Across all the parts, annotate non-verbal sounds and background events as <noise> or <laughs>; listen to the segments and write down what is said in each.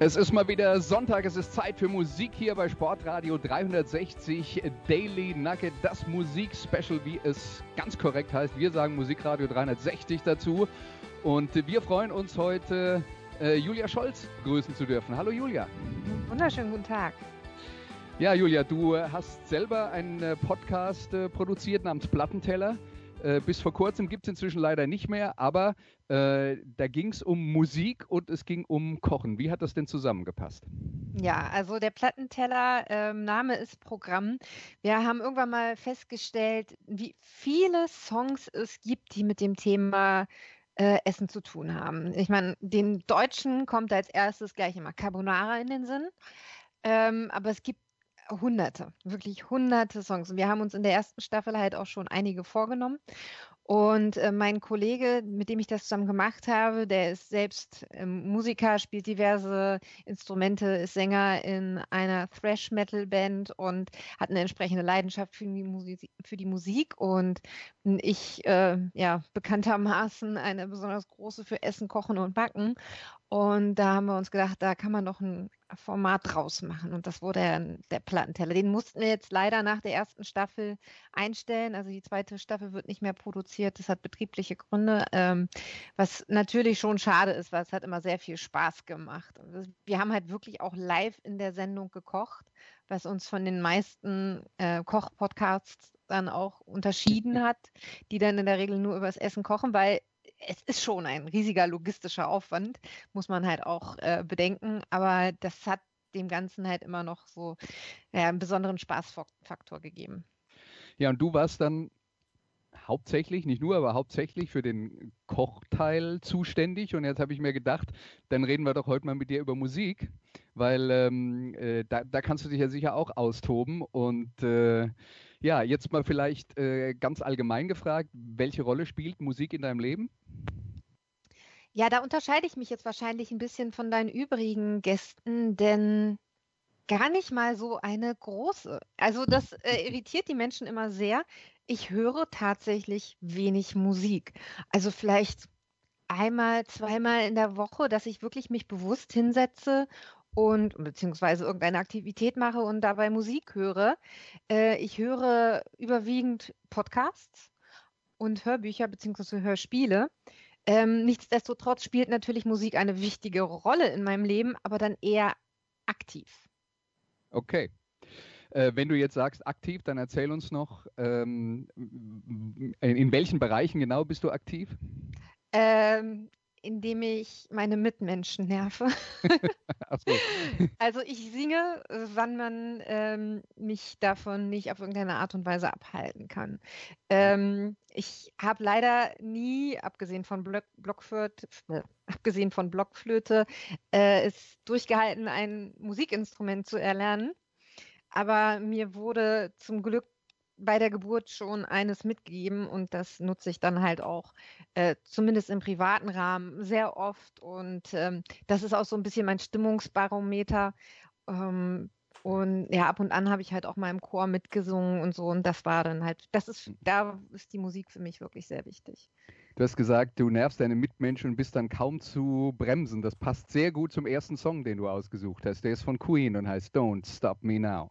Es ist mal wieder Sonntag, es ist Zeit für Musik hier bei Sportradio 360 Daily Nugget, das Musikspecial, wie es ganz korrekt heißt. Wir sagen Musikradio 360 dazu und wir freuen uns heute, äh, Julia Scholz begrüßen zu dürfen. Hallo Julia. Wunderschönen guten Tag. Ja, Julia, du hast selber einen äh, Podcast äh, produziert namens Plattenteller. Äh, bis vor kurzem gibt es inzwischen leider nicht mehr, aber äh, da ging es um Musik und es ging um Kochen. Wie hat das denn zusammengepasst? Ja, also der Plattenteller ähm, Name ist Programm. Wir haben irgendwann mal festgestellt, wie viele Songs es gibt, die mit dem Thema äh, Essen zu tun haben. Ich meine, den Deutschen kommt als erstes gleich immer Carbonara in den Sinn. Ähm, aber es gibt Hunderte, wirklich hunderte Songs. Und wir haben uns in der ersten Staffel halt auch schon einige vorgenommen. Und äh, mein Kollege, mit dem ich das zusammen gemacht habe, der ist selbst ähm, Musiker, spielt diverse Instrumente, ist Sänger in einer Thrash-Metal-Band und hat eine entsprechende Leidenschaft für die, Musik, für die Musik. Und ich, äh, ja, bekanntermaßen eine besonders große für Essen, Kochen und Backen. Und da haben wir uns gedacht, da kann man doch ein Format draus machen. Und das wurde der, der Plattenteller. Den mussten wir jetzt leider nach der ersten Staffel einstellen. Also die zweite Staffel wird nicht mehr produziert. Das hat betriebliche Gründe, ähm, was natürlich schon schade ist, weil es hat immer sehr viel Spaß gemacht. Wir haben halt wirklich auch live in der Sendung gekocht, was uns von den meisten äh, Koch-Podcasts dann auch unterschieden hat, die dann in der Regel nur übers Essen kochen, weil es ist schon ein riesiger logistischer Aufwand, muss man halt auch äh, bedenken. Aber das hat dem Ganzen halt immer noch so ja, einen besonderen Spaßfaktor gegeben. Ja, und du warst dann hauptsächlich, nicht nur, aber hauptsächlich für den Kochteil zuständig. Und jetzt habe ich mir gedacht, dann reden wir doch heute mal mit dir über Musik, weil ähm, äh, da, da, kannst du dich ja sicher auch austoben. Und äh, ja, jetzt mal vielleicht äh, ganz allgemein gefragt, welche Rolle spielt Musik in deinem Leben? Ja, da unterscheide ich mich jetzt wahrscheinlich ein bisschen von deinen übrigen Gästen, denn gar nicht mal so eine große. Also das äh, <laughs> irritiert die Menschen immer sehr. Ich höre tatsächlich wenig Musik. Also vielleicht einmal, zweimal in der Woche, dass ich wirklich mich bewusst hinsetze und beziehungsweise irgendeine Aktivität mache und dabei Musik höre. Äh, ich höre überwiegend Podcasts und Hörbücher beziehungsweise Hörspiele. Ähm, nichtsdestotrotz spielt natürlich Musik eine wichtige Rolle in meinem Leben, aber dann eher aktiv. Okay. Äh, wenn du jetzt sagst aktiv, dann erzähl uns noch, ähm, in, in welchen Bereichen genau bist du aktiv? Ähm, indem ich meine Mitmenschen nerve. <laughs> so. Also ich singe, wann man ähm, mich davon nicht auf irgendeine Art und Weise abhalten kann. Ähm, ich habe leider nie, abgesehen von Block, Blockflöte, äh, abgesehen von Blockflöte, äh, es durchgehalten, ein Musikinstrument zu erlernen. Aber mir wurde zum Glück bei der Geburt schon eines mitgegeben und das nutze ich dann halt auch, äh, zumindest im privaten Rahmen, sehr oft. Und ähm, das ist auch so ein bisschen mein Stimmungsbarometer. Ähm, und ja, ab und an habe ich halt auch mal im Chor mitgesungen und so. Und das war dann halt, das ist, da ist die Musik für mich wirklich sehr wichtig. Du hast gesagt, du nervst deine Mitmenschen und bist dann kaum zu bremsen. Das passt sehr gut zum ersten Song, den du ausgesucht hast. Der ist von Queen und heißt Don't Stop Me Now.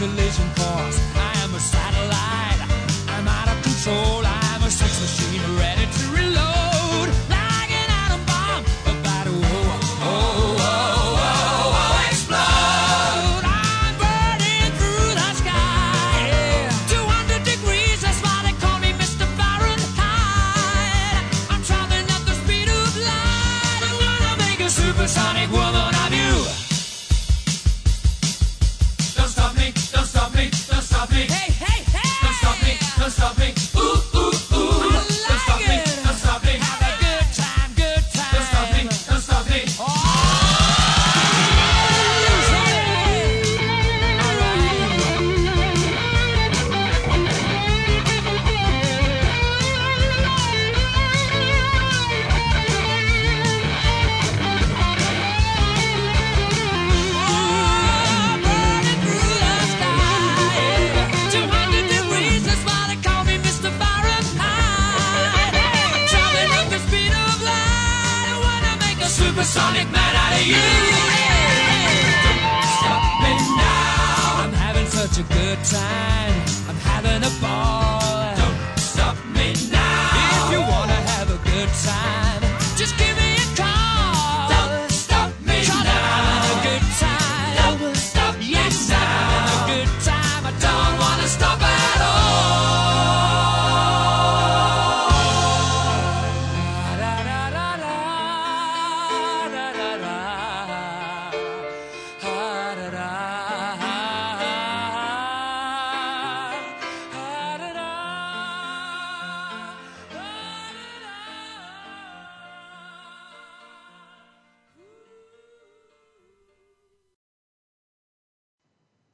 collision course.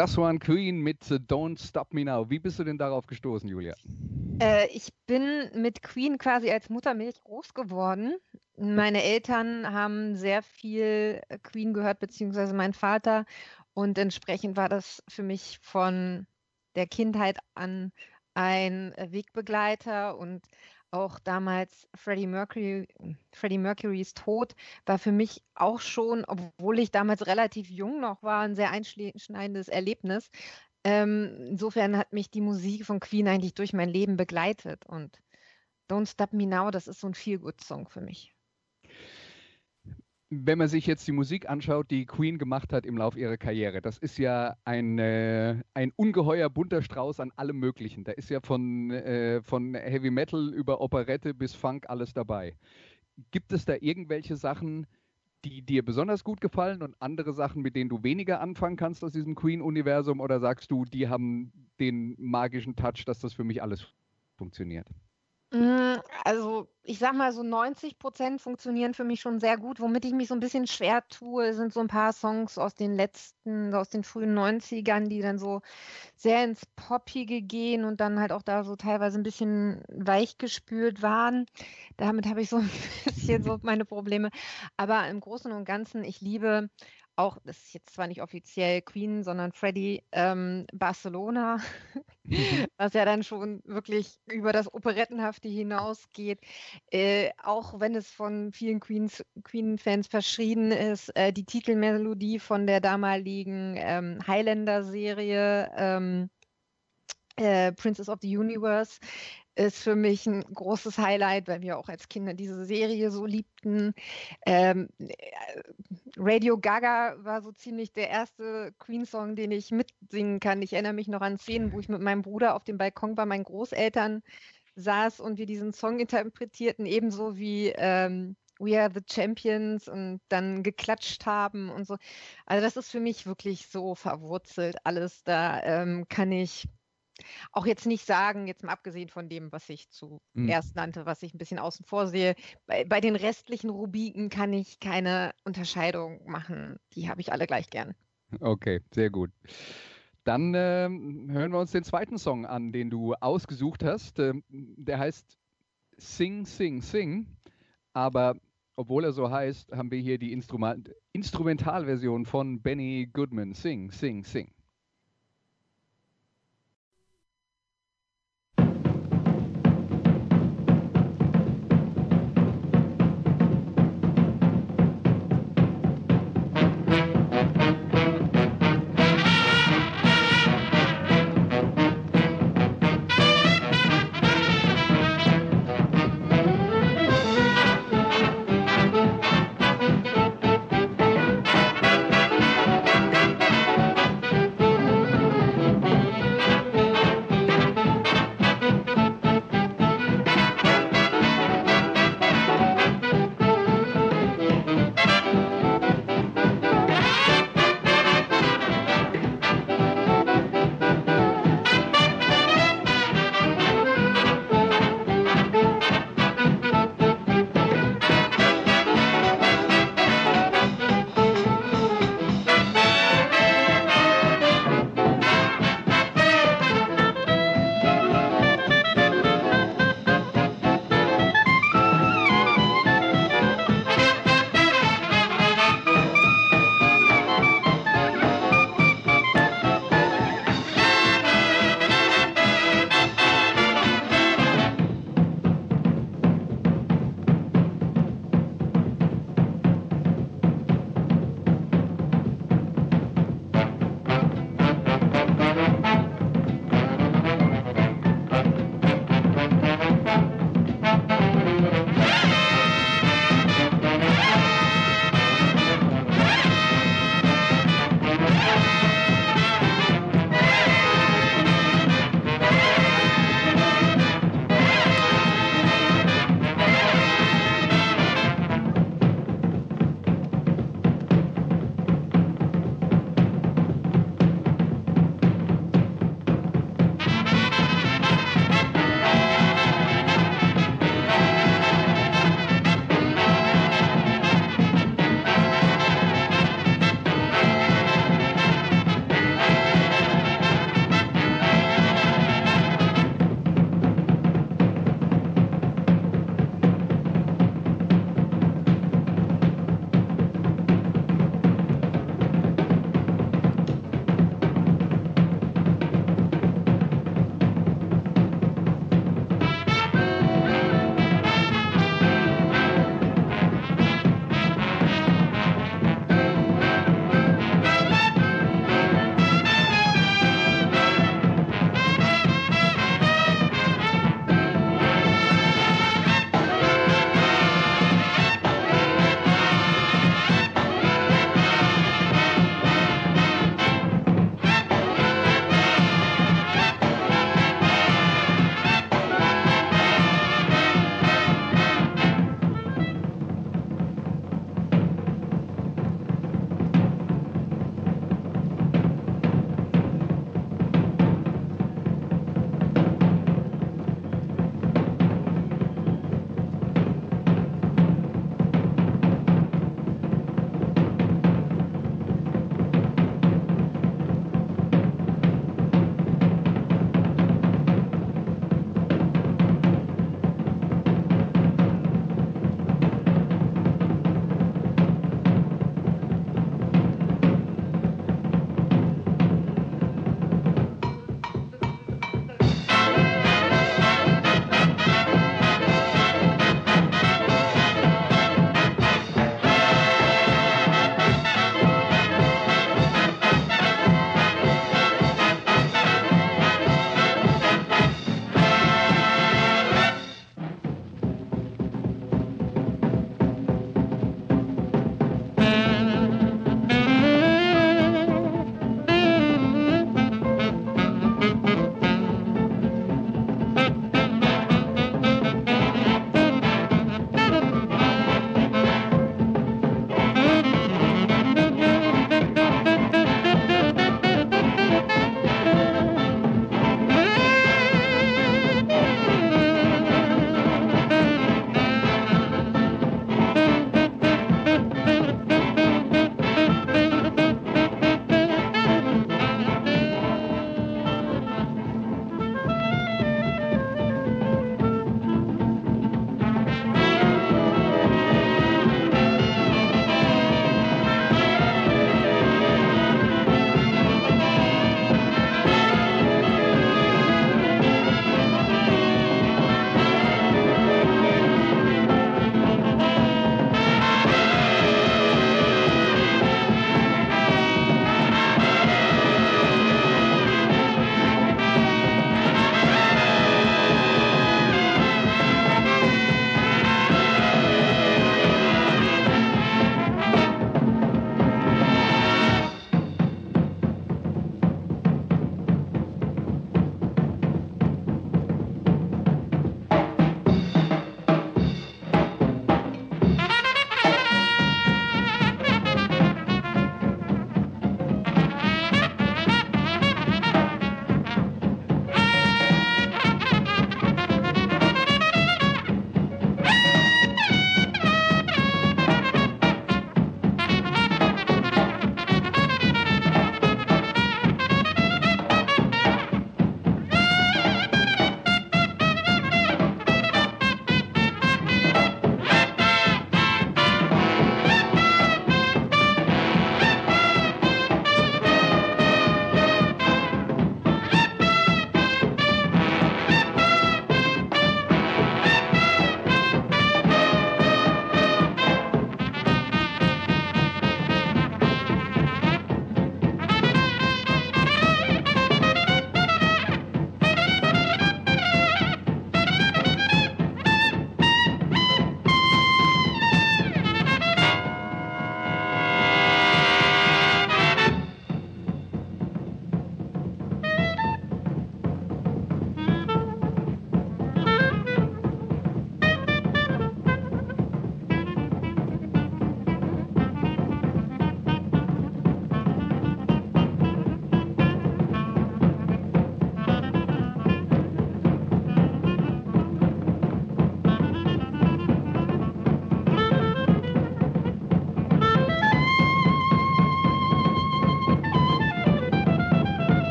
Das waren Queen mit Don't Stop Me Now. Wie bist du denn darauf gestoßen, Julia? Äh, ich bin mit Queen quasi als Muttermilch groß geworden. Meine Eltern haben sehr viel Queen gehört, beziehungsweise mein Vater. Und entsprechend war das für mich von der Kindheit an ein Wegbegleiter und auch damals Freddie Mercury, Freddie Mercurys Tod war für mich auch schon, obwohl ich damals relativ jung noch war, ein sehr einschneidendes Erlebnis. Ähm, insofern hat mich die Musik von Queen eigentlich durch mein Leben begleitet und Don't Stop Me Now, das ist so ein Feel-Good-Song für mich wenn man sich jetzt die Musik anschaut, die Queen gemacht hat im Laufe ihrer Karriere, das ist ja ein, äh, ein ungeheuer bunter Strauß an allem Möglichen. Da ist ja von, äh, von Heavy Metal über Operette bis Funk alles dabei. Gibt es da irgendwelche Sachen, die dir besonders gut gefallen und andere Sachen, mit denen du weniger anfangen kannst aus diesem Queen-Universum? Oder sagst du, die haben den magischen Touch, dass das für mich alles funktioniert? Hm, also, ich sage mal, so 90% funktionieren für mich schon sehr gut. Womit ich mich so ein bisschen schwer tue, sind so ein paar Songs aus den letzten aus den frühen 90ern, die dann so sehr ins Poppige gehen und dann halt auch da so teilweise ein bisschen weichgespült waren. Damit habe ich so <laughs> ein bisschen so meine Probleme. Aber im Großen und Ganzen, ich liebe auch, das ist jetzt zwar nicht offiziell Queen, sondern Freddie ähm, Barcelona, mhm. <laughs> was ja dann schon wirklich über das Operettenhafte hinausgeht. Äh, auch wenn es von vielen Queens, Queen-Fans verschrien ist, äh, die Titelmelodie von der damaligen ähm, Highlander-Serie ähm, äh, Princess of the Universe ist für mich ein großes Highlight, weil wir auch als Kinder diese Serie so liebten. Ähm, äh, Radio Gaga war so ziemlich der erste Queen-Song, den ich mitsingen kann. Ich erinnere mich noch an Szenen, wo ich mit meinem Bruder auf dem Balkon bei meinen Großeltern saß und wir diesen Song interpretierten, ebenso wie ähm, We Are the Champions und dann geklatscht haben und so. Also das ist für mich wirklich so verwurzelt alles. Da ähm, kann ich auch jetzt nicht sagen, jetzt mal abgesehen von dem, was ich zuerst mhm. nannte, was ich ein bisschen außen vor sehe, bei, bei den restlichen Rubiken kann ich keine Unterscheidung machen. Die habe ich alle gleich gern. Okay, sehr gut. Dann äh, hören wir uns den zweiten Song an, den du ausgesucht hast. Ähm, der heißt Sing, Sing, Sing. Aber obwohl er so heißt, haben wir hier die Instrument Instrumentalversion von Benny Goodman. Sing, Sing, Sing.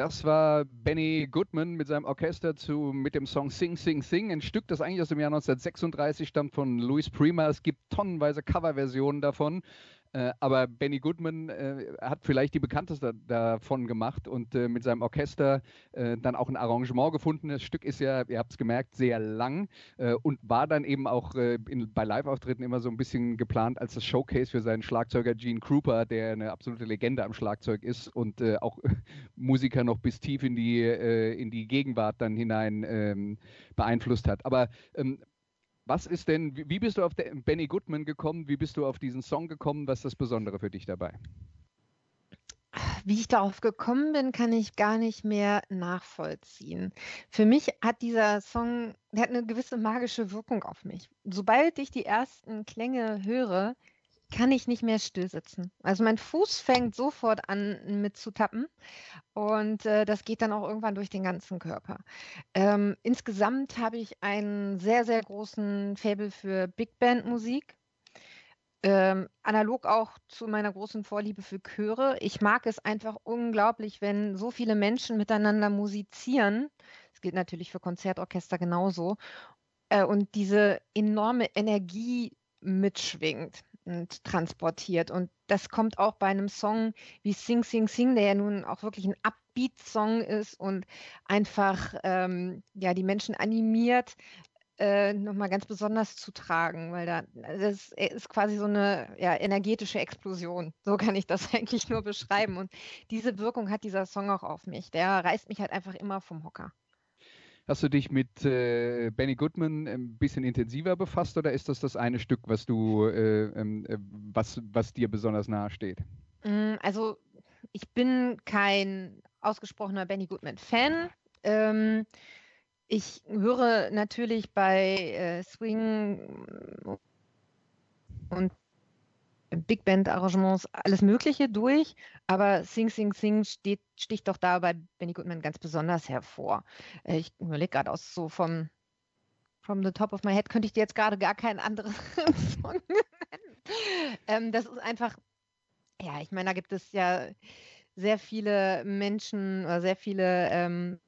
Das war Benny Goodman mit seinem Orchester zu, mit dem Song Sing, Sing, Sing. Ein Stück, das eigentlich aus dem Jahr 1936 stammt von Louis Prima. Es gibt tonnenweise Coverversionen davon. Äh, aber Benny Goodman äh, hat vielleicht die bekannteste davon gemacht und äh, mit seinem Orchester äh, dann auch ein Arrangement gefunden. Das Stück ist ja, ihr habt es gemerkt, sehr lang äh, und war dann eben auch in, bei Live-Auftritten immer so ein bisschen geplant als das Showcase für seinen Schlagzeuger Gene Krupa, der eine absolute Legende am Schlagzeug ist und auch <laughs> Musiker noch bis tief in die, in die Gegenwart dann hinein ähm, beeinflusst hat. Aber ähm, was ist denn, wie bist du auf Benny Goodman gekommen? Wie bist du auf diesen Song gekommen? Was ist das Besondere für dich dabei? Wie ich darauf gekommen bin, kann ich gar nicht mehr nachvollziehen. Für mich hat dieser Song, der hat eine gewisse magische Wirkung auf mich. Sobald ich die ersten Klänge höre, kann ich nicht mehr still sitzen. Also mein Fuß fängt sofort an mit zu tappen und äh, das geht dann auch irgendwann durch den ganzen Körper. Ähm, insgesamt habe ich einen sehr, sehr großen Faible für Big Band Musik. Ähm, analog auch zu meiner großen Vorliebe für Chöre. Ich mag es einfach unglaublich, wenn so viele Menschen miteinander musizieren. Das gilt natürlich für Konzertorchester genauso. Äh, und diese enorme Energie mitschwingt transportiert. Und das kommt auch bei einem Song wie Sing, Sing, Sing, der ja nun auch wirklich ein Upbeat-Song ist und einfach ähm, ja, die Menschen animiert, äh, nochmal ganz besonders zu tragen, weil da das ist quasi so eine ja, energetische Explosion. So kann ich das <laughs> eigentlich nur beschreiben. Und diese Wirkung hat dieser Song auch auf mich. Der reißt mich halt einfach immer vom Hocker. Hast du dich mit äh, Benny Goodman ein bisschen intensiver befasst oder ist das das eine Stück, was du, äh, ähm, äh, was, was dir besonders nahe steht? Mm, also ich bin kein ausgesprochener Benny Goodman-Fan. Ähm, ich höre natürlich bei äh, Swing und Big Band Arrangements alles Mögliche durch, aber Sing Sing Sing steht, sticht doch da bei Benny Goodman ganz besonders hervor. Äh, ich überlege gerade aus so vom from the top of my head könnte ich dir jetzt gerade gar keinen anderen <laughs> Song nennen. Ähm, das ist einfach, ja, ich meine, da gibt es ja sehr viele Menschen oder sehr viele ähm,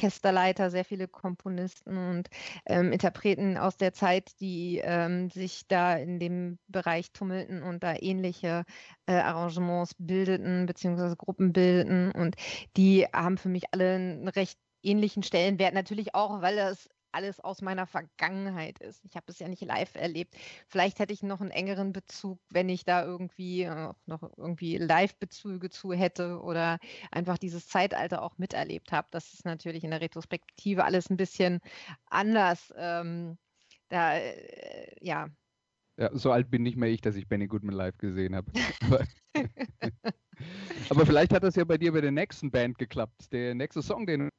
Orchesterleiter, sehr viele Komponisten und ähm, Interpreten aus der Zeit, die ähm, sich da in dem Bereich tummelten und da ähnliche äh, Arrangements bildeten, beziehungsweise Gruppen bildeten. Und die haben für mich alle einen recht ähnlichen Stellenwert. Natürlich auch, weil das alles aus meiner Vergangenheit ist. Ich habe es ja nicht live erlebt. Vielleicht hätte ich noch einen engeren Bezug, wenn ich da irgendwie äh, noch irgendwie Live-Bezüge zu hätte oder einfach dieses Zeitalter auch miterlebt habe. Das ist natürlich in der Retrospektive alles ein bisschen anders. Ähm, da, äh, ja. Ja, so alt bin nicht mehr ich, dass ich Benny Goodman live gesehen habe. <laughs> Aber vielleicht hat das ja bei dir bei der nächsten Band geklappt. Der nächste Song, den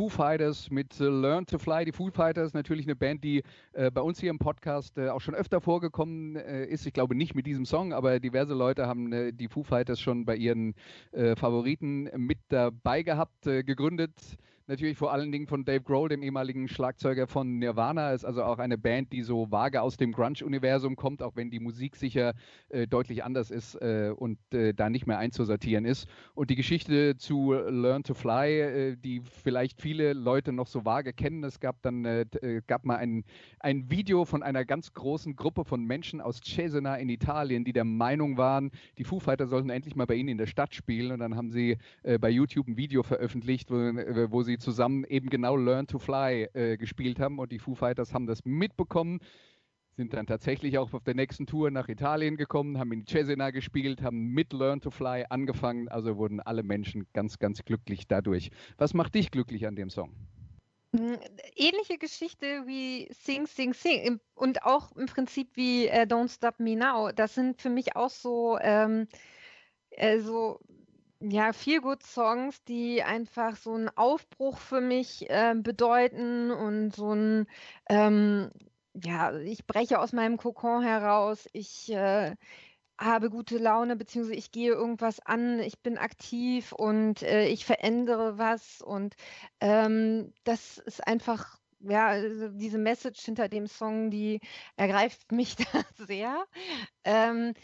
Foo Fighters mit äh, Learn to Fly. Die Foo Fighters natürlich eine Band, die äh, bei uns hier im Podcast äh, auch schon öfter vorgekommen äh, ist. Ich glaube nicht mit diesem Song, aber diverse Leute haben äh, die Foo Fighters schon bei ihren äh, Favoriten mit dabei gehabt, gegründet natürlich vor allen Dingen von Dave Grohl, dem ehemaligen Schlagzeuger von Nirvana. Ist also auch eine Band, die so vage aus dem Grunge-Universum kommt, auch wenn die Musik sicher äh, deutlich anders ist äh, und äh, da nicht mehr einzusortieren ist. Und die Geschichte zu Learn to Fly, äh, die vielleicht viele Leute noch so vage kennen. Es gab dann äh, äh, gab mal ein, ein Video von einer ganz großen Gruppe von Menschen aus Cesena in Italien, die der Meinung waren, die Foo Fighters sollten endlich mal bei ihnen in der Stadt spielen. Und dann haben sie bei YouTube ein Video veröffentlicht, wo, wo sie zusammen eben genau Learn to Fly äh, gespielt haben und die Foo Fighters haben das mitbekommen, sind dann tatsächlich auch auf der nächsten Tour nach Italien gekommen, haben in Cesena gespielt, haben mit Learn to Fly angefangen, also wurden alle Menschen ganz, ganz glücklich dadurch. Was macht dich glücklich an dem Song? Hm, ähnliche Geschichte wie Sing, Sing, Sing und auch im Prinzip wie äh, Don't Stop Me Now. Das sind für mich auch so, ähm, äh, so ja, Feel-Good-Songs, die einfach so einen Aufbruch für mich äh, bedeuten und so ein, ähm, ja, ich breche aus meinem Kokon heraus, ich äh, habe gute Laune, beziehungsweise ich gehe irgendwas an, ich bin aktiv und äh, ich verändere was und ähm, das ist einfach ja, also diese Message hinter dem Song, die ergreift mich <laughs> da sehr. Ähm,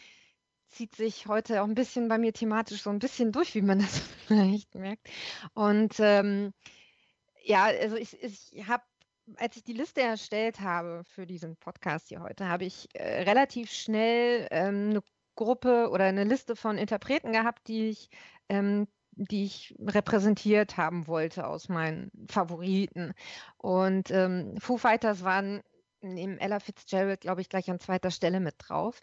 zieht sich heute auch ein bisschen bei mir thematisch so ein bisschen durch, wie man <laughs> das vielleicht merkt. Und ähm, ja, also ich, ich habe, als ich die Liste erstellt habe für diesen Podcast hier heute, habe ich äh, relativ schnell ähm, eine Gruppe oder eine Liste von Interpreten gehabt, die ich, ähm, die ich repräsentiert haben wollte aus meinen Favoriten. Und ähm, Foo Fighters waren neben Ella Fitzgerald, glaube ich, gleich an zweiter Stelle mit drauf.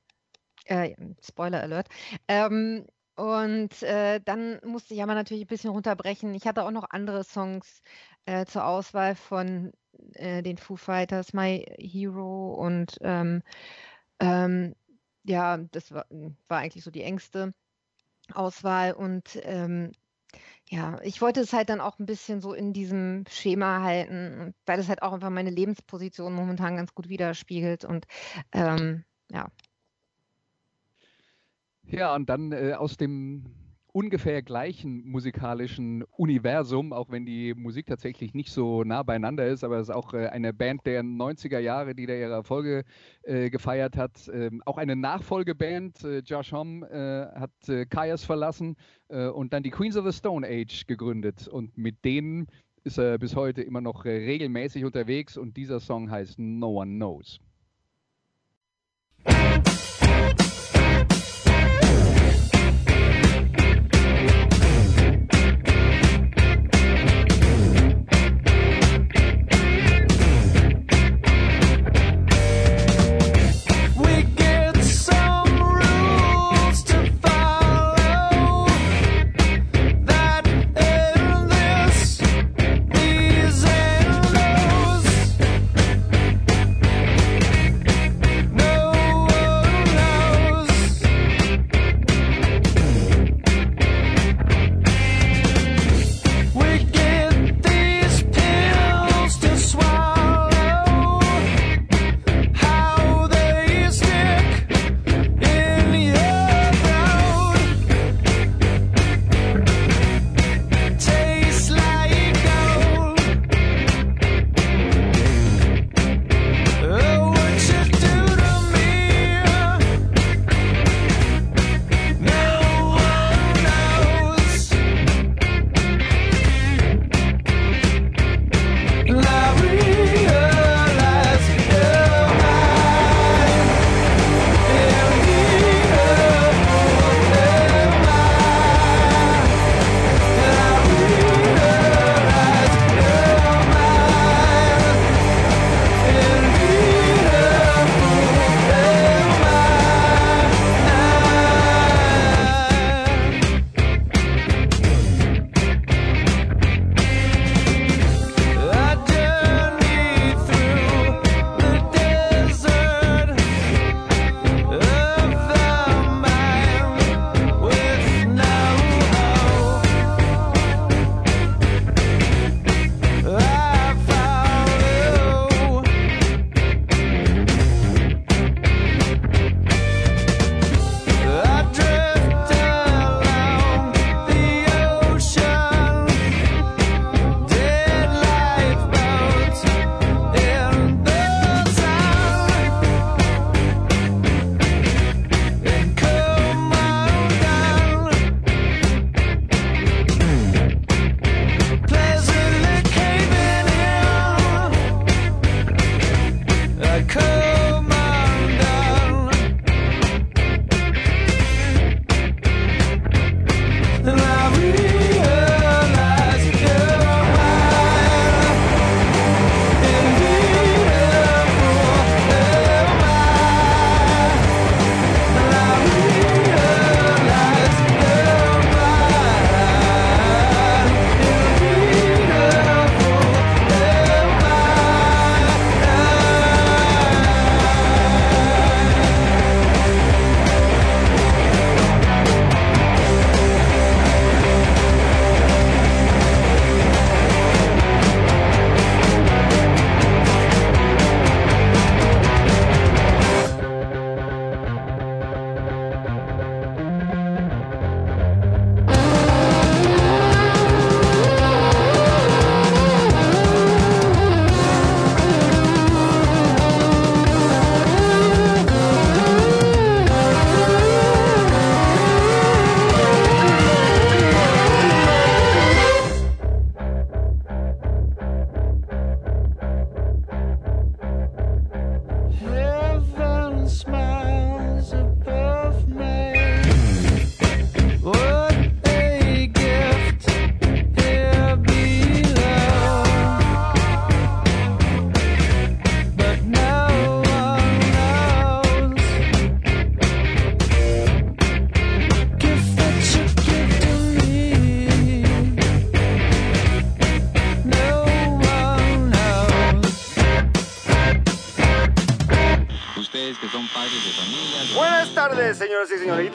Äh, Spoiler Alert. Ähm, und äh, dann musste ich aber natürlich ein bisschen runterbrechen. Ich hatte auch noch andere Songs äh, zur Auswahl von äh, den Foo Fighters, My Hero und ähm, ähm, ja, das war, war, eigentlich so die engste Auswahl und ähm, ja, ich wollte es halt dann auch ein bisschen so in diesem Schema halten, weil es halt auch einfach meine Lebensposition momentan ganz gut widerspiegelt und ähm, ja, ja, und dann äh, aus dem ungefähr gleichen musikalischen Universum, auch wenn die Musik tatsächlich nicht so nah beieinander ist, aber es ist auch äh, eine Band der 90er Jahre, die da ihre Erfolge äh, gefeiert hat. Ähm, auch eine Nachfolgeband, äh, Josh Homme äh, hat äh, Kaias verlassen äh, und dann die Queens of the Stone Age gegründet und mit denen ist er bis heute immer noch regelmäßig unterwegs und dieser Song heißt No One Knows.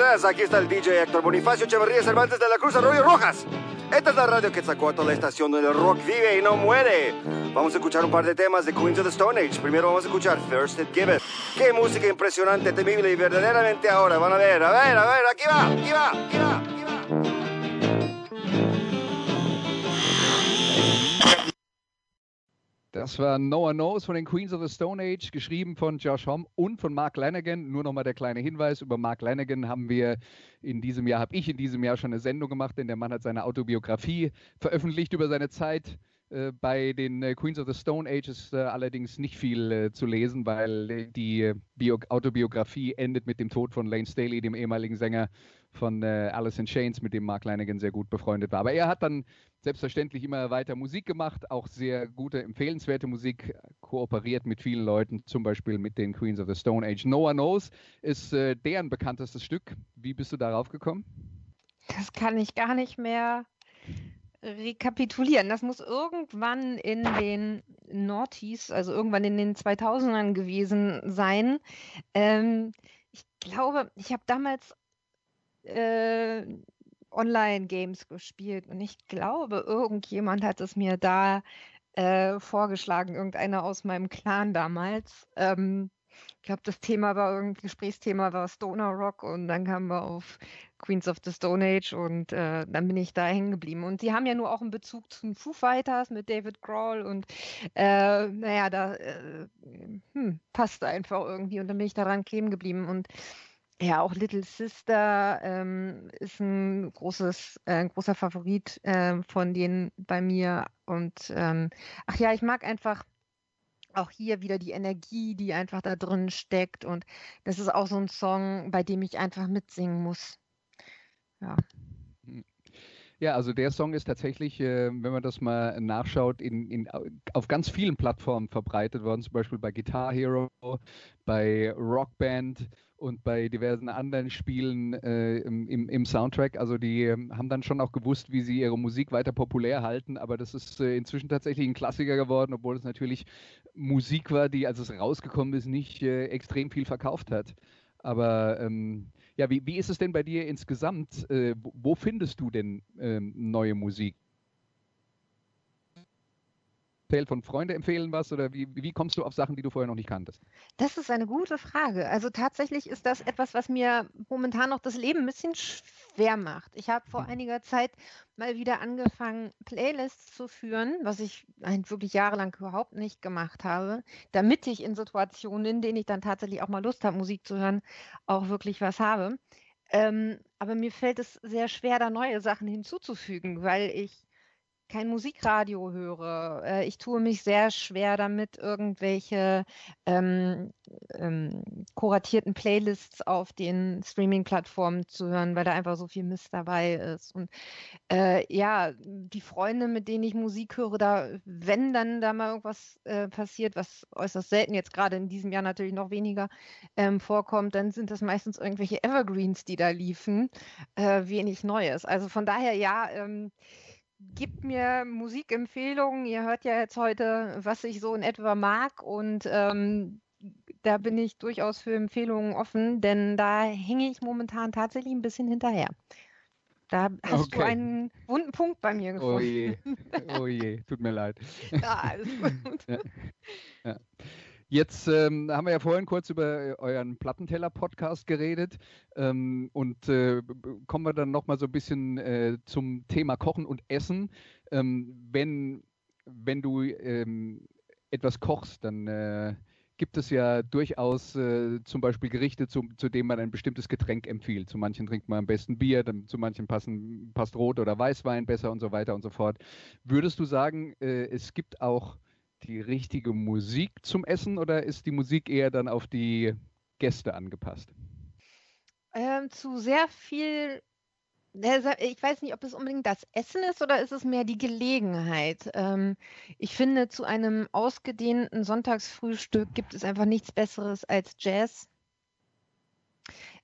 Aquí está el DJ Héctor Bonifacio Echeverría Cervantes de la Cruz Arroyo Rojas. Esta es la radio Quetzalcoatl, la estación donde el rock vive y no muere. Vamos a escuchar un par de temas de Queens of the Stone Age. Primero vamos a escuchar First It Give. Qué música impresionante, temible y verdaderamente ahora. Van a ver, a ver, a ver, aquí va, aquí va, aquí va, aquí va. Das war No One Knows von den Queens of the Stone Age, geschrieben von Josh Homme und von Mark Lanigan. Nur nochmal der kleine Hinweis: Über Mark Lanigan haben wir in diesem Jahr, habe ich in diesem Jahr schon eine Sendung gemacht, denn der Mann hat seine Autobiografie veröffentlicht über seine Zeit äh, bei den äh, Queens of the Stone Age ist äh, allerdings nicht viel zu lesen, weil die Bio Autobiografie endet mit dem Tod von Lane Staley, dem ehemaligen Sänger von Alice in Chains, mit dem Mark Lanigan sehr gut befreundet war. Aber er hat dann selbstverständlich immer weiter Musik gemacht, auch sehr gute, empfehlenswerte Musik, kooperiert mit vielen Leuten, zum Beispiel mit den Queens of the Stone Age. No One Knows ist äh, deren bekanntestes Stück. Wie bist du darauf gekommen? Das kann ich gar nicht mehr rekapitulieren. Das muss irgendwann in den Noughties, also irgendwann in den 2000ern gewesen sein. Ähm, ich glaube, ich habe damals äh, Online-Games gespielt und ich glaube, irgendjemand hat es mir da äh, vorgeschlagen, irgendeiner aus meinem Clan damals. Ähm, ich glaube, das Thema war irgendwie, Gesprächsthema war Stoner Rock und dann kamen wir auf Queens of the Stone Age und äh, dann bin ich da hängen geblieben. Und sie haben ja nur auch einen Bezug zu den Foo Fighters mit David Grohl und äh, naja, da äh, hm, passt einfach irgendwie und dann bin ich daran kleben geblieben und ja, auch Little Sister ähm, ist ein großes, äh, großer Favorit äh, von denen bei mir. Und ähm, ach ja, ich mag einfach auch hier wieder die Energie, die einfach da drin steckt. Und das ist auch so ein Song, bei dem ich einfach mitsingen muss. Ja. Ja, also der Song ist tatsächlich, äh, wenn man das mal nachschaut, in, in, auf ganz vielen Plattformen verbreitet worden, zum Beispiel bei Guitar Hero, bei Rockband und bei diversen anderen Spielen äh, im, im, Soundtrack. Also die äh, haben dann schon auch gewusst, wie sie ihre Musik weiter populär halten, aber das ist äh, inzwischen tatsächlich ein Klassiker geworden, obwohl es natürlich Musik war, die, als es rausgekommen ist, nicht äh, extrem viel verkauft hat. Aber ähm, ja, wie, wie ist es denn bei dir insgesamt? Äh, wo findest du denn ähm, neue Musik? Von Freunde empfehlen was oder wie, wie kommst du auf Sachen, die du vorher noch nicht kanntest? Das ist eine gute Frage. Also tatsächlich ist das etwas, was mir momentan noch das Leben ein bisschen schwer macht. Ich habe vor mhm. einiger Zeit mal wieder angefangen, Playlists zu führen, was ich wirklich jahrelang überhaupt nicht gemacht habe, damit ich in Situationen, in denen ich dann tatsächlich auch mal Lust habe, Musik zu hören, auch wirklich was habe. Ähm, aber mir fällt es sehr schwer, da neue Sachen hinzuzufügen, weil ich kein Musikradio höre. Äh, ich tue mich sehr schwer damit, irgendwelche ähm, ähm, kuratierten Playlists auf den Streaming-Plattformen zu hören, weil da einfach so viel Mist dabei ist. Und äh, ja, die Freunde, mit denen ich Musik höre, da, wenn dann da mal irgendwas äh, passiert, was äußerst selten jetzt gerade in diesem Jahr natürlich noch weniger ähm, vorkommt, dann sind das meistens irgendwelche Evergreens, die da liefen, äh, wenig Neues. Also von daher ja, ähm, Gebt mir Musikempfehlungen. Ihr hört ja jetzt heute, was ich so in etwa mag und ähm, da bin ich durchaus für Empfehlungen offen, denn da hänge ich momentan tatsächlich ein bisschen hinterher. Da hast okay. du einen wunden Punkt bei mir gefunden. Oh je, <laughs> oh je, tut mir leid. Ja, alles <laughs> gut. Ja. Ja. Jetzt ähm, haben wir ja vorhin kurz über äh, euren Plattenteller-Podcast geredet ähm, und äh, kommen wir dann nochmal so ein bisschen äh, zum Thema Kochen und Essen. Ähm, wenn, wenn du ähm, etwas kochst, dann äh, gibt es ja durchaus äh, zum Beispiel Gerichte, zu, zu denen man ein bestimmtes Getränk empfiehlt. Zu manchen trinkt man am besten Bier, dann, zu manchen passen, passt Rot oder Weißwein besser und so weiter und so fort. Würdest du sagen, äh, es gibt auch die richtige Musik zum Essen oder ist die Musik eher dann auf die Gäste angepasst? Ähm, zu sehr viel. Ich weiß nicht, ob es unbedingt das Essen ist oder ist es mehr die Gelegenheit. Ähm, ich finde, zu einem ausgedehnten Sonntagsfrühstück gibt es einfach nichts Besseres als Jazz.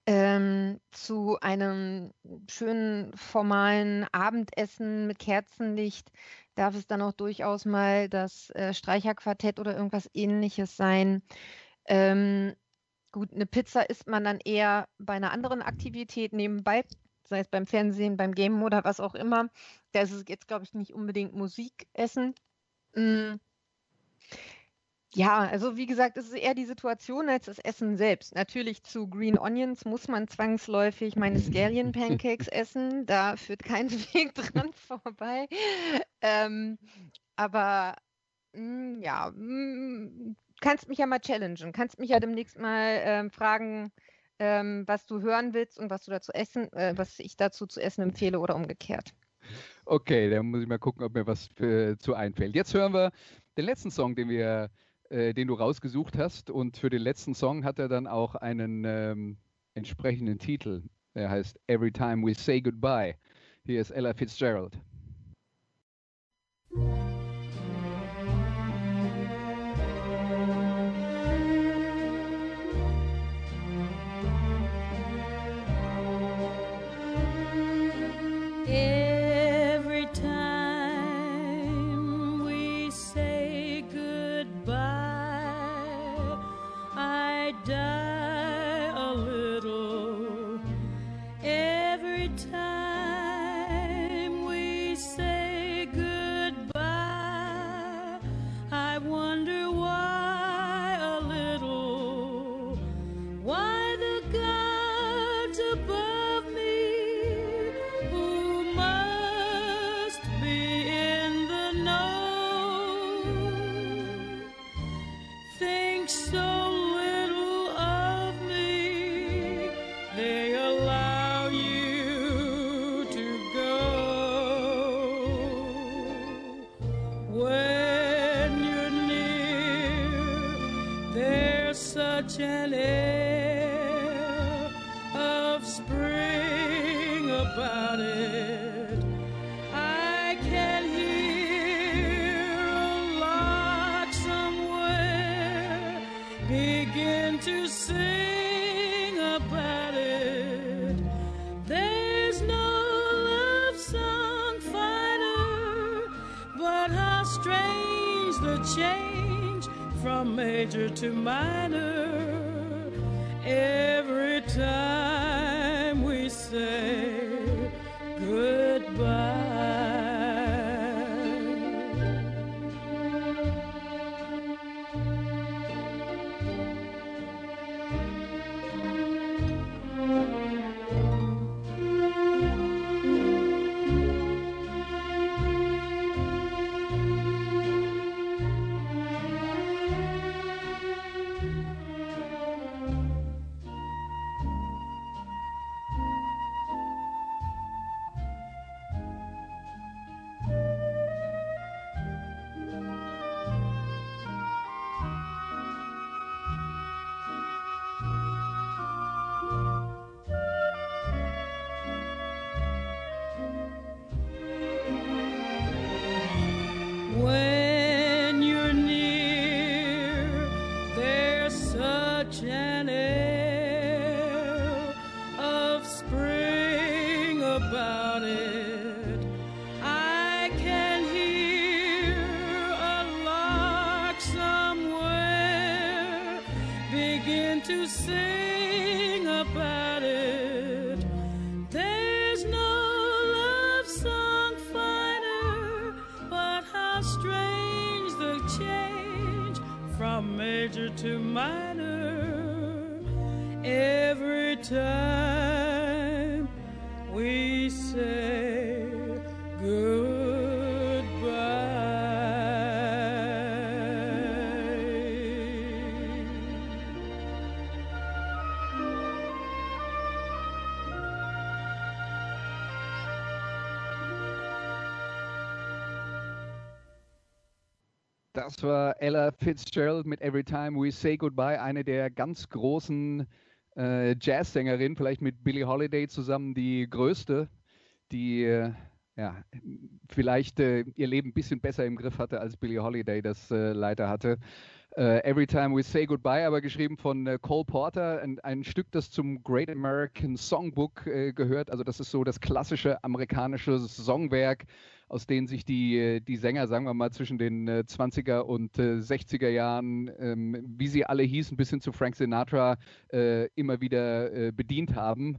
Ähm, zu einem schönen formalen Abendessen mit Kerzenlicht darf es dann auch durchaus mal das äh, Streicherquartett oder irgendwas ähnliches sein. Ähm, Gut, eine Pizza isst man dann eher bei einer anderen Aktivität nebenbei, sei es beim Fernsehen, beim Game oder was auch immer. Da ist es jetzt, glaube ich, nicht unbedingt Musik essen. Ja, also wie gesagt, es ist eher die Situation als das Essen selbst. Natürlich zu Green Onions muss man zwangsläufig meine Scallion Pancakes <laughs> essen. Da führt kein <laughs> Weg dran vorbei. Ähm, aber mh, mm, ja, mh, mm, kannst mich ja mal challengen. Kannst mich ja demnächst mal ähm, fragen, ähm, was du hören willst und was du dazu essen, äh, was ich dazu zu essen empfehle oder umgekehrt. Okay, dann muss ich mal gucken, ob mir was für, zu einfällt. Jetzt hören wir den letzten Song, den wir äh, den du rausgesucht hast. Und für den letzten Song hat er dann auch einen ähm, entsprechenden Titel. Der heißt Every Time We Say Goodbye. Hier ist Ella Fitzgerald. think so little of me, they allow you to go. When you're near, there's such an air of spring about. to mine. away. Das war Ella Fitzgerald mit Every Time We Say Goodbye, eine der ganz großen äh, Jazzsängerinnen, vielleicht mit Billie Holiday zusammen die größte, die äh, ja, vielleicht äh, ihr Leben ein bisschen besser im Griff hatte, als Billie Holiday das äh, leider hatte. Uh, Every Time We Say Goodbye, aber geschrieben von uh, Cole Porter, ein, ein, Stück, das zum Great American Songbook uh, gehört. Also das ist so das klassische amerikanische Songwerk, aus denen sich die, die Sänger, sagen wir mal, zwischen den 20er und 60er Jahren, ähm, wie sie alle hießen, bis hin zu Frank Sinatra, immer wieder bedient haben.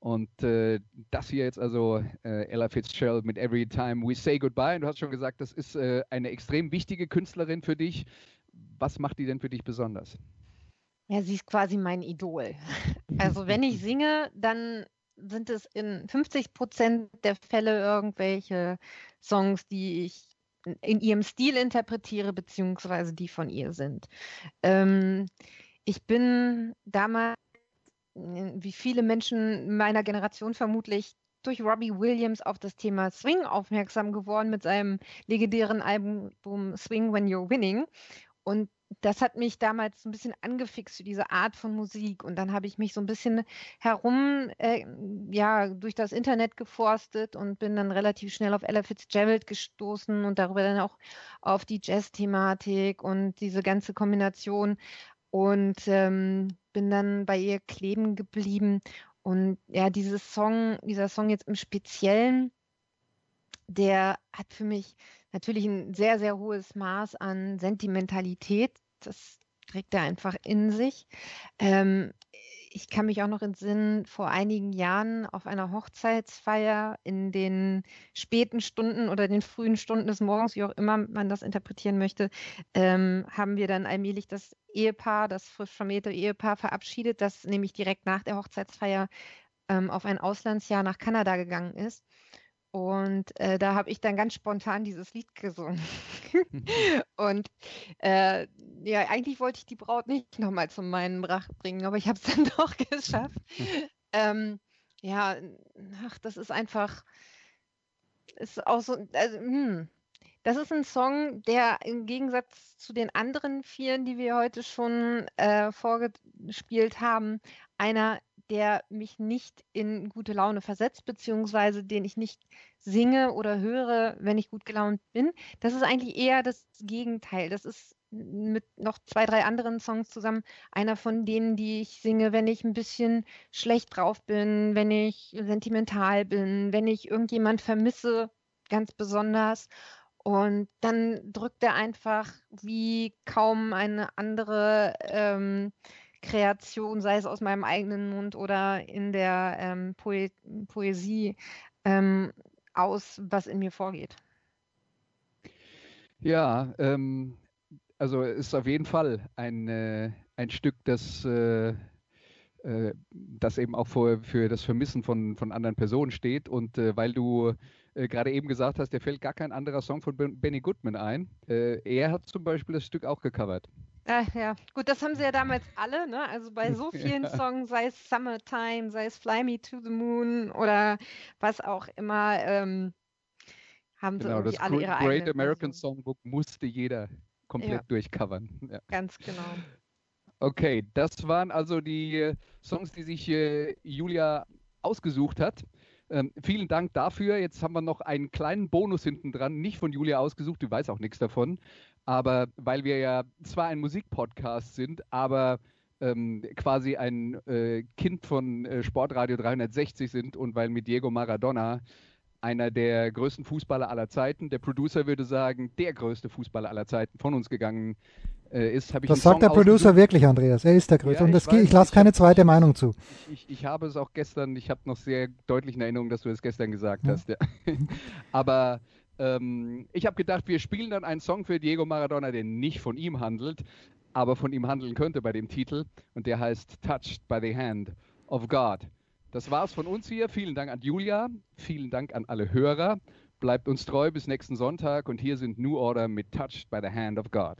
Und äh, das hier jetzt also äh, Ella Fitzgerald mit Every Time We Say Goodbye. Und du hast schon gesagt, das ist äh, eine extrem wichtige Künstlerin für dich. Was macht die denn für dich besonders? Ja, sie ist quasi mein Idol. <laughs> Also wenn ich <laughs> singe, dann sind es in 50 Prozent der Fälle irgendwelche Songs, die ich in ihrem Stil interpretiere, beziehungsweise die von ihr sind. Ähm, ich bin damals wie viele Menschen meiner Generation vermutlich durch Robbie Williams auf das Thema Swing aufmerksam geworden mit seinem legendären Album Swing When You're Winning. Und das hat mich damals ein bisschen angefixt für diese Art von Musik. Und dann habe ich mich so ein bisschen herum, äh, ja, durch das Internet geforstet und bin dann relativ schnell auf Ella Fitzgerald gestoßen und darüber dann auch auf die Jazz-Thematik und diese ganze Kombination. Und ähm, bin dann bei ihr kleben geblieben. Und ja, dieses Song, dieser Song jetzt im Speziellen, der hat für mich natürlich ein sehr, sehr hohes Maß an Sentimentalität. Das trägt er einfach in sich. Ähm, ich kann mich auch noch entsinnen, vor einigen Jahren auf einer Hochzeitsfeier in den späten Stunden oder den frühen Stunden des Morgens, wie auch immer man das interpretieren möchte, ähm, haben wir dann allmählich das Ehepaar, das frisch vermählte Ehepaar verabschiedet, das nämlich direkt nach der Hochzeitsfeier ähm, auf ein Auslandsjahr nach Kanada gegangen ist. Und äh, da habe ich dann ganz spontan dieses Lied gesungen. <laughs> <laughs> und äh, ja, eigentlich wollte ich die Braut nicht nochmal zu meinem Brach bringen, aber ich habe es <laughs> dann doch geschafft. ähm, ja, ach, das ist einfach, ist auch so, also, hm, das ist ein Song, der im Gegensatz zu den anderen vielen, die wir heute schon äh, vorgespielt haben, einer der mich nicht in gute Laune versetzt, beziehungsweise den ich nicht singe oder höre, wenn ich gut gelaunt bin. Das ist eigentlich eher das Gegenteil. Das ist mit noch zwei, drei anderen Songs zusammen einer von denen, die ich singe, wenn ich ein bisschen schlecht drauf bin, wenn ich sentimental bin, wenn ich irgendjemand vermisse, ganz besonders. Und dann drückt er einfach wie kaum eine andere ähm, Kreation, sei es aus meinem eigenen Mund oder in der ähm, Poe Poesie, ähm, aus, was in mir vorgeht. Ja, ähm, also ist auf jeden Fall ein, äh, ein Stück, das, äh, äh, das eben auch für, für das Vermissen von, von anderen Personen steht. Und äh, weil du äh, gerade eben gesagt hast, dir fällt gar kein anderer Song von Benny Goodman ein. Äh, er hat zum Beispiel das Stück auch gecovert. Ah, ja, gut, das haben sie ja damals alle, ne? Also bei so <laughs> vielen ja. Songs, sei es Summertime, sei es Fly Me to the Moon oder was auch immer, ähm, haben genau, sie irgendwie alle ihre eigenen. Great American Version. Songbook musste jeder komplett ja. durchcovern. <laughs> Ja. Ganz genau. Okay, das waren also die Songs, die sich äh, Julia ausgesucht hat. Ähm, vielen Dank dafür. Jetzt haben wir noch einen kleinen Bonus hinten dran, nicht von Julia ausgesucht, du weißt auch nichts davon. Aber weil wir ja zwar ein Musikpodcast sind, aber ähm, quasi ein äh, Kind von äh, Sportradio 360 sind und weil mit Diego Maradona einer der größten Fußballer aller Zeiten, der Producer würde sagen, der größte Fußballer aller Zeiten von uns gegangen äh, ist, habe ich Das sagt Song der Producer wirklich, Andreas. Er ist der größte. Ja, und das, ich, ich lasse keine zweite Meinung zu. Ich, ich, habe es auch gestern, ich habe noch sehr deutlich in Erinnerung, dass du es gestern gesagt ja. hast. Ja. <laughs> Aber ähm, ich habe gedacht, wir spielen dann einen Song für Diego Maradona, der nicht von ihm handelt, aber von ihm handeln könnte bei dem Titel. Und der heißt Touched by the Hand of God. Das war's von uns hier. Vielen Dank an Julia. Vielen Dank an alle Hörer. Bleibt uns treu bis nächsten Sonntag. Und hier sind New Order mit Touched by the Hand of God.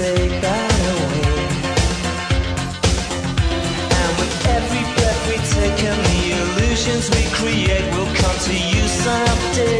take that away. And with every breath we take and the illusions we create will come to you someday.